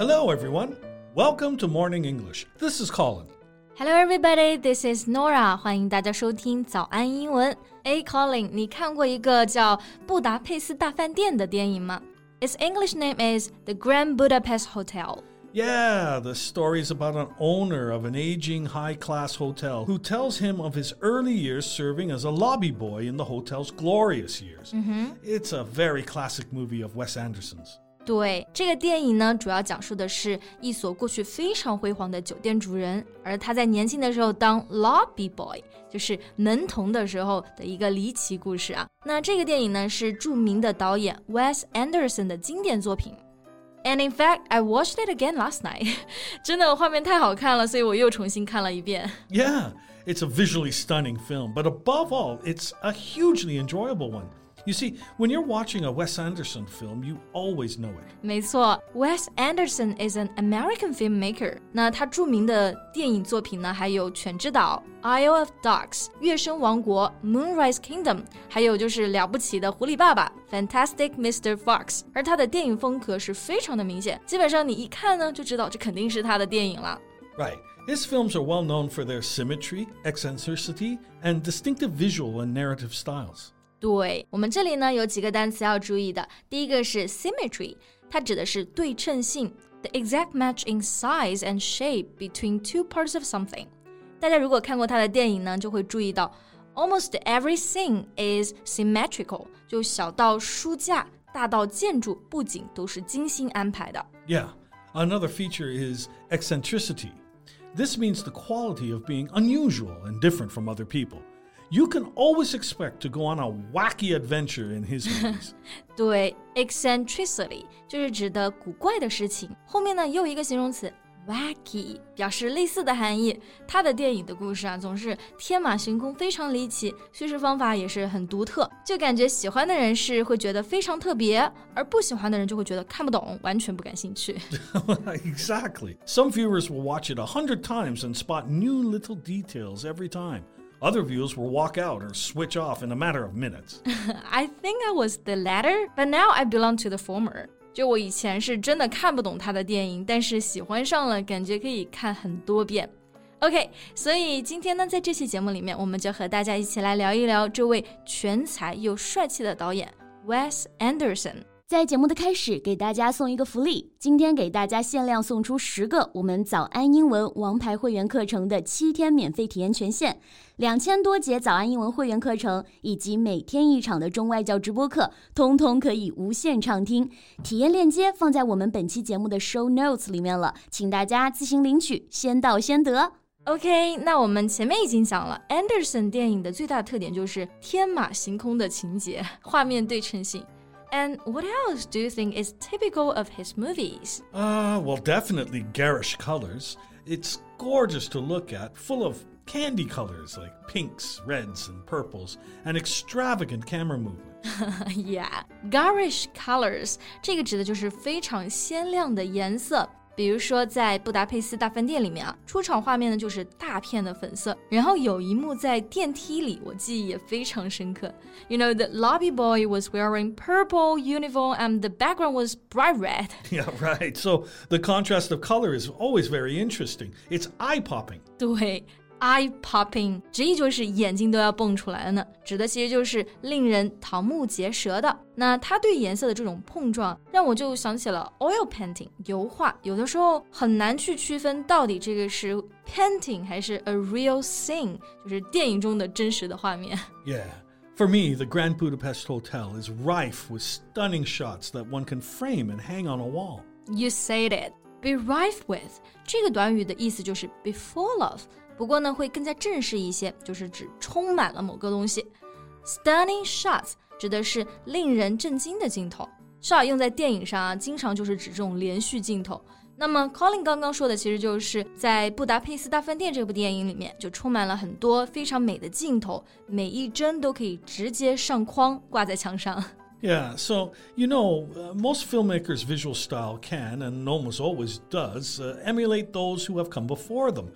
Hello, everyone. Welcome to Morning English. This is Colin. Hello, everybody. This is Norah. 欢迎大家收听早安英文。哎，Colin，你看过一个叫《布达佩斯大饭店》的电影吗？Its English name is The Grand Budapest Hotel. Yeah, the story is about an owner of an aging high class hotel who tells him of his early years serving as a lobby boy in the hotel's glorious years. Mm -hmm. It's a very classic movie of Wes Anderson's. 对，这个电影呢，主要讲述的是一所过去非常辉煌的酒店主人，而他在年轻的时候当 lobby boy，就是门童的时候的一个离奇故事啊。那这个电影呢，是著名的导演 Wes Anderson 的经典作品。And in fact, I watched it again last night. 真的画面太好看了，所以我又重新看了一遍。Yeah, it's a visually stunning film, but above all, it's a hugely enjoyable one. You see, when you're watching a Wes Anderson film, you always know it. 没错，Wes Anderson is an American filmmaker。那他著名的电影作品呢，还有《犬之岛》《Isle of Dogs》《月升王国》《Moonrise Kingdom》，还有就是了不起的狐狸爸爸《Fantastic Mr. Fox》。而他的电影风格是非常的明显，基本上你一看呢就知道这肯定是他的电影了。Right. His films are well known for their symmetry, eccentricity, and distinctive visual and narrative styles. 对我们这里呢有几个单词要注意的。第一个是 symmetry，它指的是对称性，the exact match in size and shape between two parts of something。大家如果看过他的电影呢，就会注意到，almost every scene is symmetrical，就小到书架，大到建筑，布景都是精心安排的。Yeah. Another feature is eccentricity. This means the quality of being unusual and different from other people you can always expect to go on a wacky adventure in his movies. 对，eccentricity 就是指的古怪的事情。后面呢也有一个形容词 wacky，表示类似的含义。他的电影的故事啊，总是天马行空，非常离奇，叙事方法也是很独特，就感觉喜欢的人是会觉得非常特别，而不喜欢的人就会觉得看不懂，完全不感兴趣。exactly. Some viewers will watch it a hundred times and spot new little details every time. Other viewers will walk out or switch off in a matter of minutes. I think I was the latter, but now I belong to the former. 就我以前是真的看不懂他的电影，但是喜欢上了，感觉可以看很多遍。OK，所以今天呢，在这期节目里面，我们就和大家一起来聊一聊这位全才又帅气的导演 Wes Anderson。 在节目的开始，给大家送一个福利。今天给大家限量送出十个我们早安英文王牌会员课程的七天免费体验权限，两千多节早安英文会员课程以及每天一场的中外教直播课，通通可以无限畅听。体验链接放在我们本期节目的 show notes 里面了，请大家自行领取，先到先得。OK，那我们前面已经讲了，Anderson 电影的最大特点就是天马行空的情节，画面对称性。And what else do you think is typical of his movies? Uh, well, definitely garish colors. It's gorgeous to look at, full of candy colors like pinks, reds, and purples, and extravagant camera movement. yeah, garish colors 这个指的就是非常鲜亮的颜色。 比如说，在布达佩斯大饭店里面啊，出场画面呢就是大片的粉色，然后有一幕在电梯里，我记忆也非常深刻。You know, the lobby boy was wearing purple uniform and the background was bright red. Yeah, right. So the contrast of color is always very interesting. It's eye popping. 对。 eye popping，直译就是眼睛都要蹦出来了呢，指的其实就是令人瞠目结舌的。那它对颜色的这种碰撞，让我就想起了 oil painting 油画，有的时候很难去区分到底这个是 painting 还是 a real scene，就是电影中的真实的画面。Yeah. For me, the Grand Budapest Hotel is rife with stunning shots that one can frame and hang on a wall. You said it. Be rife with 这个短语的意思就是 be full of， 不过呢，会更加正式一些，就是指充满了某个东西。Stunning shots 指的是令人震惊的镜头，shot 用在电影上啊，经常就是指这种连续镜头。那么 Colin 刚刚说的，其实就是在《布达佩斯大饭店》这部电影里面，就充满了很多非常美的镜头，每一帧都可以直接上框挂在墙上。Yeah, so you know, uh, most filmmakers' visual style can, and almost always does, uh, emulate those who have come before them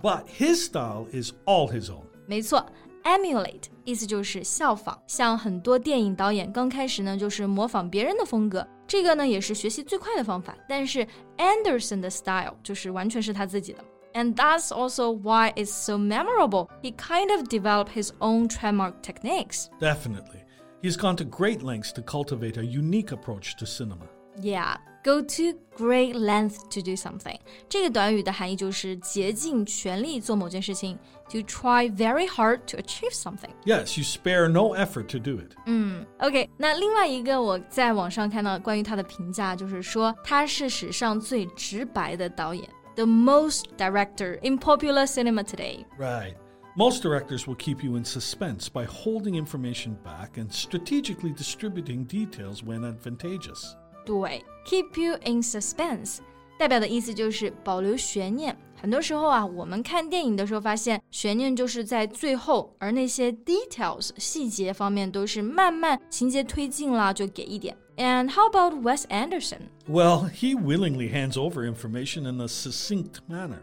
but his style is all his own. 没错 emulate 意思就是效仿，像很多电影导演刚开始呢就是模仿别人的风格，这个呢也是学习最快的方法。但是 Anderson 的 style 就是完全是他自己的。And that's also why it's so memorable. He kind of developed his own trademark techniques. Definitely. He's gone to great lengths to cultivate a unique approach to cinema. Yeah, go to great length to do something. 这个短语的含义就是竭尽全力做某件事情，to try very hard to achieve something. Yes, you spare no effort to do it. 嗯，OK，那另外一个我在网上看到关于他的评价，就是说他是史上最直白的导演，the most director in popular cinema today. Right. Most directors will keep you in suspense by holding information back and strategically distributing details when advantageous. 对，keep you in suspense，代表的意思就是保留悬念。很多时候啊，我们看电影的时候发现，悬念就是在最后，而那些 details 细节方面都是慢慢情节推进了就给一点。And how about Wes Anderson? Well, he willingly hands over information in a succinct manner.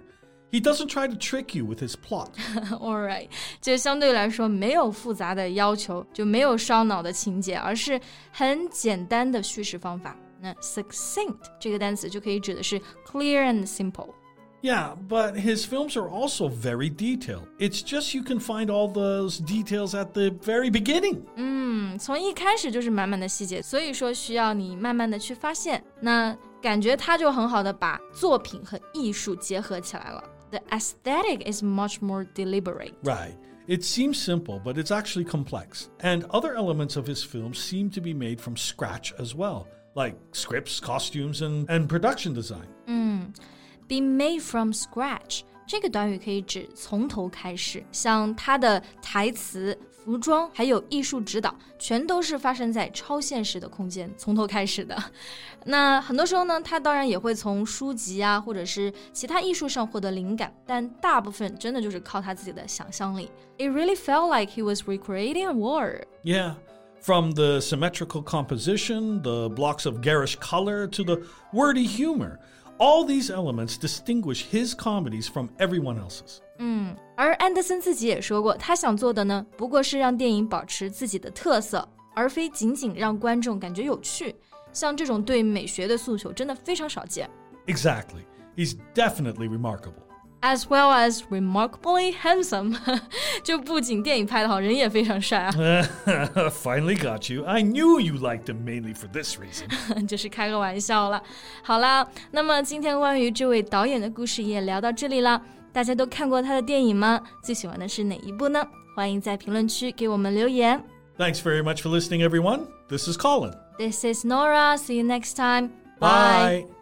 He doesn't try to trick you with his plot. All right，这相对来说没有复杂的要求，就没有烧脑的情节，而是很简单的叙事方法。那 succinct 这个单词就可以指的是 clear and simple。Yeah, but his films are also very detailed. It's just you can find all those details at the very beginning. 嗯，从一开始就是满满的细节，所以说需要你慢慢的去发现。那感觉他就很好的把作品和艺术结合起来了。 The aesthetic is much more deliberate. Right. It seems simple, but it's actually complex. And other elements of his films seem to be made from scratch as well like scripts, costumes, and, and production design. Mm. Be made from scratch 这个短语可以指从头开始，像它的台词、服装还有艺术指导，全都是发生在超现实的空间，从头开始的。那很多时候呢，他当然也会从书籍啊，或者是其他艺术上获得灵感，但大部分真的就是靠他自己的想象力。It really felt like he was recreating a world. Yeah. From the symmetrical composition, the blocks of garish color, to the wordy humor, all these elements distinguish his comedies from everyone else's. 嗯，而安德森自己也说过，他想做的呢，不过是让电影保持自己的特色，而非仅仅让观众感觉有趣。像这种对美学的诉求，真的非常少见。Exactly, he's definitely remarkable as well as remarkably handsome，就不仅电影拍得好，人也非常帅啊。Finally got you. I knew you liked him mainly for this reason. 就是开个玩笑了。好啦，那么今天关于这位导演的故事也聊到这里了。大家都看过他的电影吗？最喜欢的是哪一部呢？欢迎在评论区给我们留言。Thanks very much for listening, everyone. This is Colin. This is Norah. See you next time. Bye. Bye.